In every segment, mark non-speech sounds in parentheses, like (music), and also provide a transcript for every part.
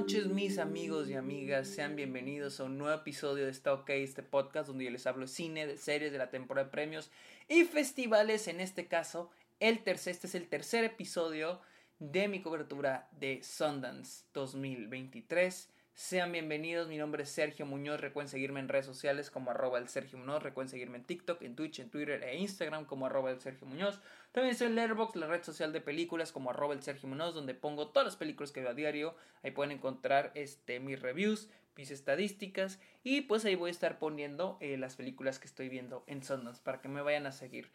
noches mis amigos y amigas, sean bienvenidos a un nuevo episodio de Está OK, este podcast donde yo les hablo de cine, de series, de la temporada de premios y festivales, en este caso, el tercer, este es el tercer episodio de mi cobertura de Sundance 2023. Sean bienvenidos, mi nombre es Sergio Muñoz, recuerden seguirme en redes sociales como arroba el Sergio Muñoz, recuerden seguirme en TikTok, en Twitch, en Twitter e Instagram como arroba el Sergio Muñoz. También estoy en Letterboxd, la red social de películas como arroba el Sergio Muñoz, donde pongo todas las películas que veo a diario, ahí pueden encontrar este, mis reviews, mis estadísticas y pues ahí voy a estar poniendo eh, las películas que estoy viendo en Sundance para que me vayan a seguir.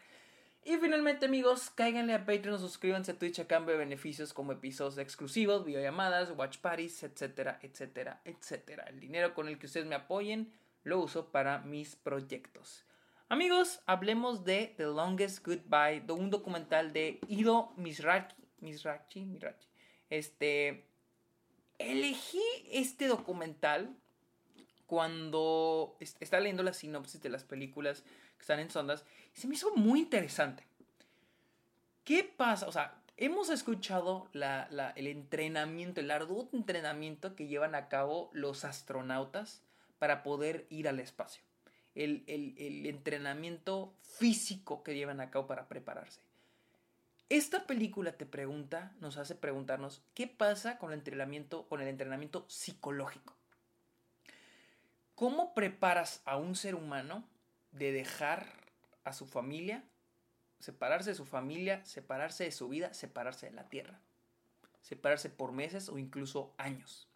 Y finalmente, amigos, cáiganle a Patreon, suscríbanse a Twitch a cambio de beneficios como episodios exclusivos, videollamadas, watch parties, etcétera, etcétera, etcétera. El dinero con el que ustedes me apoyen lo uso para mis proyectos. Amigos, hablemos de The Longest Goodbye, un documental de Ido Mizrachi. Mizrachi, Mizrachi. Este. Elegí este documental cuando estaba leyendo la sinopsis de las películas que están en sondas, se me hizo muy interesante. ¿Qué pasa? O sea, hemos escuchado el entrenamiento, el arduo entrenamiento que llevan a cabo los astronautas para poder ir al espacio. El, el, entrenamiento físico que llevan a cabo para prepararse. Esta película te pregunta, nos hace preguntarnos qué pasa con el entrenamiento, con el entrenamiento psicológico. ¿Cómo preparas a un ser humano de dejar a su familia, separarse de su familia, separarse de su vida, separarse de la tierra, separarse por meses o incluso años.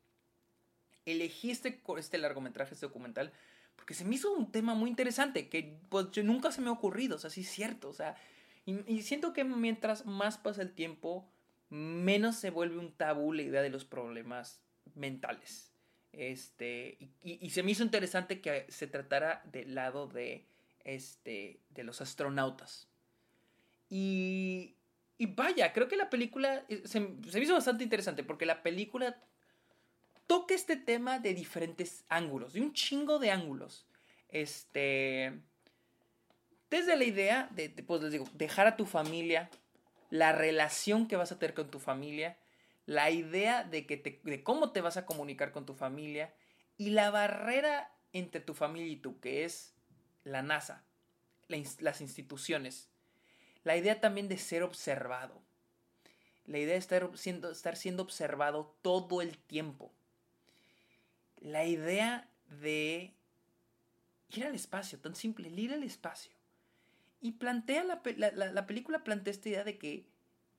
Elegí este, este largometraje, este documental, porque se me hizo un tema muy interesante, que pues nunca se me ha ocurrido, o sea, sí es cierto, o sea, y siento que mientras más pasa el tiempo, menos se vuelve un tabú la idea de los problemas mentales. Este, y, se me hizo interesante que se tratara del lado de, este, de los astronautas. Y, y vaya, creo que la película eh, se, se, me hizo bastante interesante porque la película toca este tema de diferentes ángulos, de un chingo de ángulos. Este, desde la idea de, pues les digo, dejar a tu familia, la relación que vas a tener con tu familia, la idea de, que te, de cómo te vas a comunicar con tu familia y la barrera entre tu familia y tú, que es la NASA, las instituciones. La idea también de ser observado. La idea de estar siendo, estar siendo observado todo el tiempo. La idea de ir al espacio, tan simple, ir al espacio. Y plantea la, la, la película plantea esta idea de que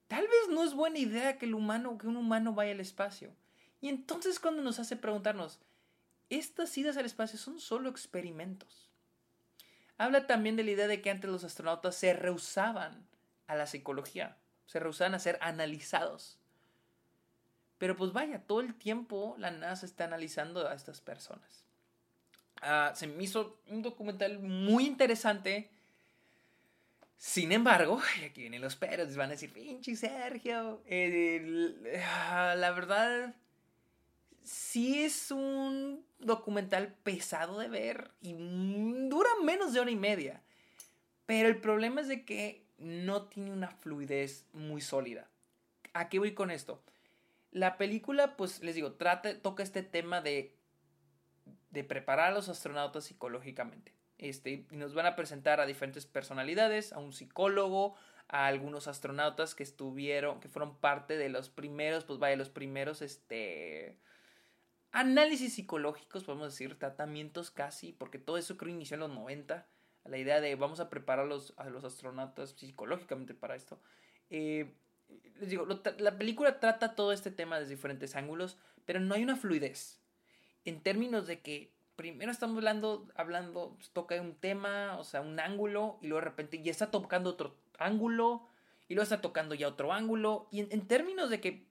Tal vez no es buena idea que el humano, que un humano vaya al espacio. Y entonces cuando nos hace preguntarnos, estas idas al espacio son solo experimentos. Habla también de la idea de que antes los astronautas se rehusaban a la psicología, se rehusaban a ser analizados. Pero pues vaya, todo el tiempo la NASA está analizando a estas personas. Ah, se me hizo un documental muy interesante sin embargo, (laughs) aquí vienen los peros, van a decir, pinche Sergio. Ah, la verdad, sí es un documental pesado de ver y dura menos de hora y media. Pero el problema es de que no tiene una fluidez muy sólida. ¿A qué voy con esto? La película, pues les digo, trata, toca este tema de, de preparar a los astronautas psicológicamente. Este, y nos van a presentar a diferentes personalidades, a un psicólogo, a algunos astronautas que estuvieron, que fueron parte de los primeros, pues vaya, los primeros, este, análisis psicológicos, podemos decir, tratamientos casi, porque todo eso creo inició en los 90, la idea de vamos a preparar a los, a los astronautas psicológicamente para esto. Eh, les digo, la película trata todo este tema desde diferentes ángulos, pero no hay una fluidez. En términos de que primero estamos hablando, hablando, pues, toca un tema, o sea, un ángulo, y luego de repente ya está tocando otro ángulo, y luego está tocando ya otro ángulo, y en, términos de que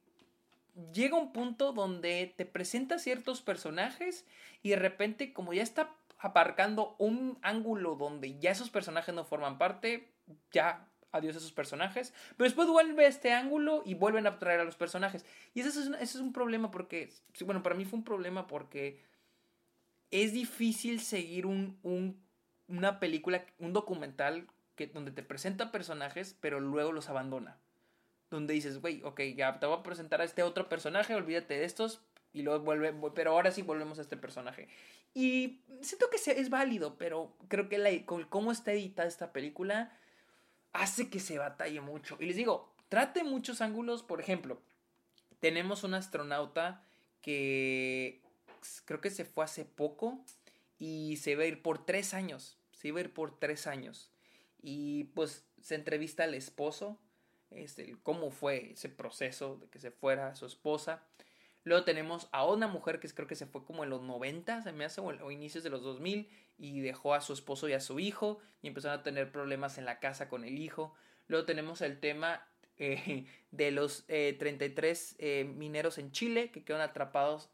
llega un punto donde te presenta ciertos personajes, y de repente, como ya está aparcando un ángulo donde ya esos personajes no forman parte, ya adiós a esos personajes. Pero después vuelve a este ángulo y vuelven a traer a los personajes. Y eso es, eso es un problema porque, bueno, para mí fue un problema porque es difícil seguir un, una película, un documental que, donde te presenta personajes, pero luego los abandona. Donde dices, güey, ok, ya te voy a presentar a este otro personaje, olvídate de estos, Y luego vuelve, pero ahora sí volvemos a este personaje. Y siento que es válido, pero creo que la, cómo está editada esta película hace que se batalle mucho. Y les digo, trate muchos ángulos, por ejemplo, tenemos un astronauta que creo que se fue hace poco y se va a ir por tres años. Se iba a ir por tres años. Y pues se entrevista al esposo, este, cómo fue ese proceso de que se fuera su esposa. Luego tenemos a una mujer que creo que se fue como en los 90, se me hace, o, inicios de los 2000, y dejó a su esposo y a su hijo, y empezaron a tener problemas en la casa con el hijo. Luego tenemos el tema eh, de los 33 eh, eh, mineros en Chile que quedaron atrapados,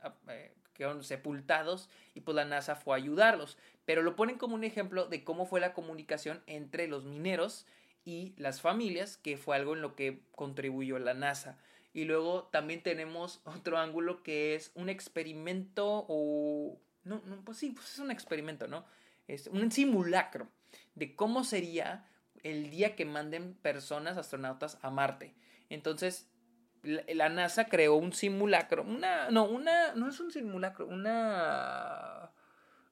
sepultados, y pues la NASA fue a ayudarlos. Pero lo ponen como un ejemplo de cómo fue la comunicación entre los mineros y las familias, que fue algo en lo que contribuyó la NASA. Y luego también tenemos (laughs) otro ángulo que es un experimento o... No, no, pues sí, pues es un experimento, ¿no? Es un simulacro de cómo sería el día que manden personas, astronautas, a Marte. Entonces, la, NASA creó un simulacro, una, no, una, no es un simulacro, una,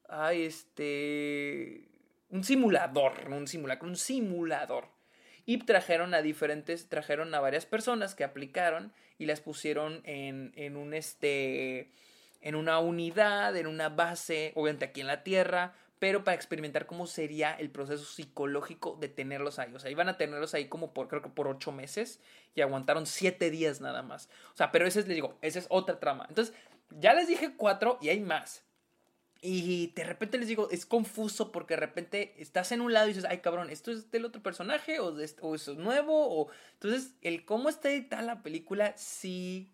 ah, este, un simulador, no un simulacro, un simulador. Y trajeron a diferentes, trajeron a varias personas que aplicaron y las pusieron en, en un este, en una unidad, en una base, obviamente aquí en la Tierra, pero para experimentar cómo sería el proceso psicológico de tenerlos ahí. O sea, iban a tenerlos ahí como por, creo que por ocho meses y aguantaron siete días nada más. O sea, pero ese es, les digo, esa es otra trama. Entonces, ya les dije cuatro y hay más. Y de repente les digo, es confuso porque de repente estás en un lado y dices, ay cabrón, ¿esto es del otro personaje o, eso es nuevo? O... Entonces, el cómo está editada la película sí,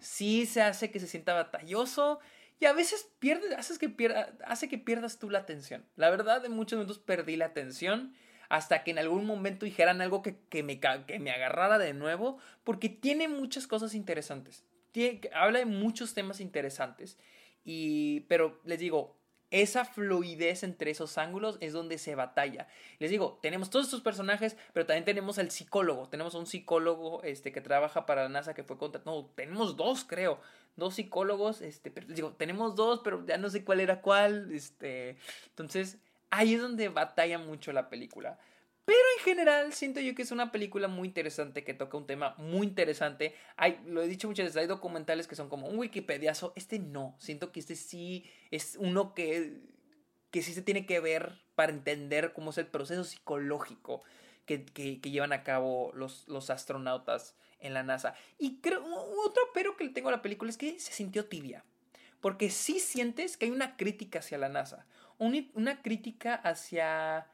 sí se hace que se sienta batalloso y a veces pierde, haces que pierda, hace que pierdas tú la atención. La verdad, en muchos momentos perdí la atención hasta que en algún momento dijeran algo que, que, me, que me agarrara de nuevo porque tiene muchas cosas interesantes. Tiene, habla de muchos temas interesantes. Y, pero les digo, esa fluidez entre esos ángulos es donde se batalla. Les digo, tenemos todos estos personajes, pero también tenemos al psicólogo. Tenemos un psicólogo este, que trabaja para la NASA que fue contratado. No, tenemos dos, creo. Dos psicólogos. Este, pero digo, tenemos dos, pero ya no sé cuál era cuál. Este, entonces, ahí es donde batalla mucho la película. Pero en general siento yo que es una película muy interesante que toca un tema muy interesante. Hay, lo he dicho muchas veces, hay documentales que son como un Wikipediazo. Este no, siento que este sí es uno que, que sí se tiene que ver para entender cómo es el proceso psicológico que, que, llevan a cabo los, los astronautas en la NASA. Y creo, otro pero que le tengo a la película es que se sintió tibia. Porque sí sientes que hay una crítica hacia la NASA. una crítica hacia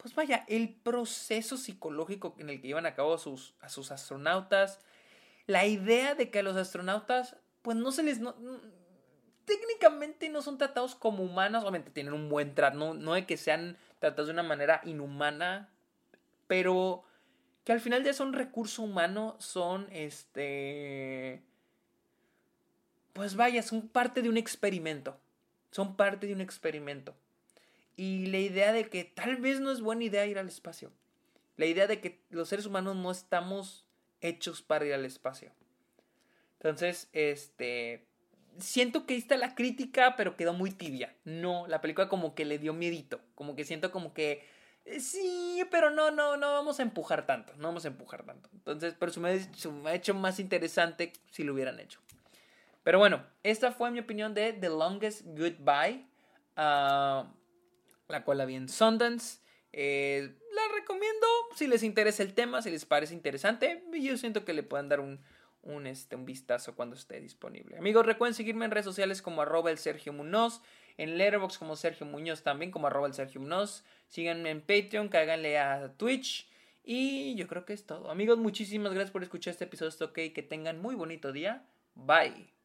pues vaya, el proceso psicológico en el que llevan a cabo a sus, a sus astronautas, la idea de que a los astronautas, pues no se les... técnicamente no son tratados como humanos, obviamente tienen un buen trato, no, no de que sean tratados de una manera inhumana, pero que al final ya son recurso humano, son este... Pues vaya, son parte de un experimento, son parte de un experimento. Y la idea de que tal vez no es buena idea ir al espacio. La idea de que los seres humanos no estamos hechos para ir al espacio. Entonces, este... Siento que ahí está la crítica, pero quedó muy tibia. No, la película como que le dio miedito. Como que siento como que... Eh, sí, pero no, no, no vamos a empujar tanto. No vamos a empujar tanto. Entonces, pero se me, ha hecho más interesante si lo hubieran hecho. Pero bueno, esta fue mi opinión de The Longest Goodbye. Uh, la cual la vi en Sundance. Eh, la recomiendo si les interesa el tema, si les parece interesante. Yo siento que le puedan dar un, un, este, un vistazo cuando esté disponible. Amigos, recuerden seguirme en redes sociales como arroba el Sergio Munoz, en Letterboxd como Sergio Muñoz también como arroba el Sergio Munoz. Síganme en Patreon, cáganle a Twitch. Y yo creo que es todo. Amigos, muchísimas gracias por escuchar este episodio. Ok, que tengan muy bonito día. Bye.